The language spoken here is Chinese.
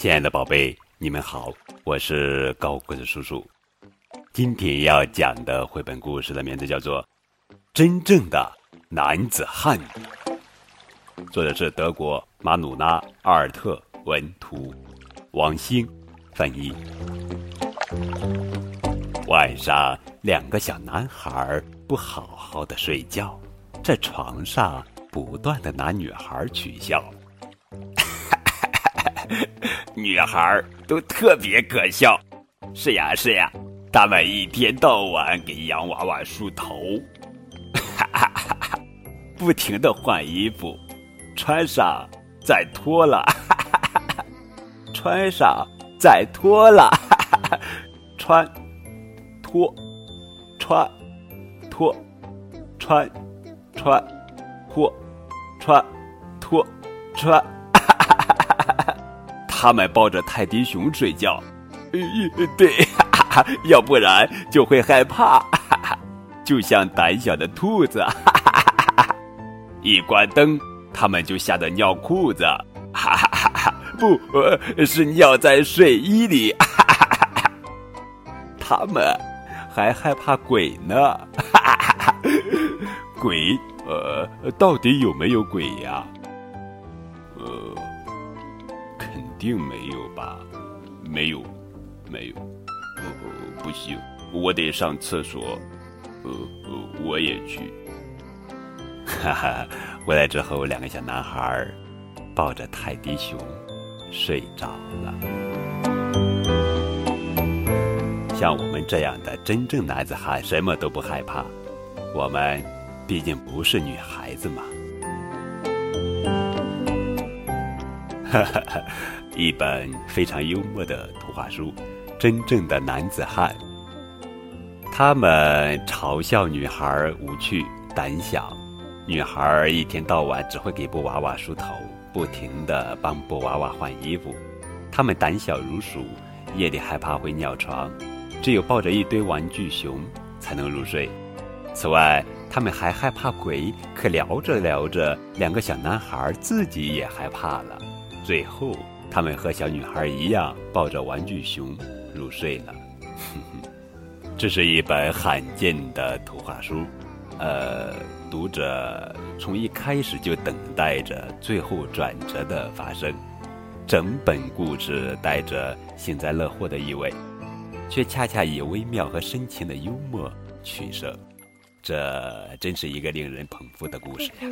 亲爱的宝贝，你们好，我是高个子叔叔。今天要讲的绘本故事的名字叫做《真正的男子汉》，作者是德国马努拉·阿尔特文图，王兴翻译。晚上，两个小男孩不好好的睡觉，在床上不断的拿女孩取笑。女孩都特别可笑，是呀是呀，她们一天到晚给洋娃娃梳头，哈哈哈哈不停的换衣服，穿上再脱了，哈哈哈哈穿上再脱了，哈哈哈穿脱穿脱穿穿脱穿脱穿。他们抱着泰迪熊睡觉，对，要不然就会害怕，就像胆小的兔子。一关灯，他们就吓得尿裤子，哈哈哈哈！不是尿在睡衣里。他们还害怕鬼呢，鬼，呃，到底有没有鬼呀？呃。肯定没有吧？没有，没有。呃，不行，我得上厕所。呃呃，我也去。哈哈，回来之后，两个小男孩抱着泰迪熊睡着了。像我们这样的真正男子汉，什么都不害怕。我们毕竟不是女孩子嘛。哈 哈一本非常幽默的图画书，《真正的男子汉》。他们嘲笑女孩无趣、胆小。女孩一天到晚只会给布娃娃梳头，不停地帮布娃娃换衣服。他们胆小如鼠，夜里害怕会尿床，只有抱着一堆玩具熊才能入睡。此外，他们还害怕鬼。可聊着聊着，两个小男孩自己也害怕了。最后。他们和小女孩一样抱着玩具熊入睡了。这是一本罕见的图画书，呃，读者从一开始就等待着最后转折的发生。整本故事带着幸灾乐祸的意味，却恰恰以微妙和深情的幽默取胜。这真是一个令人捧腹的故事呀！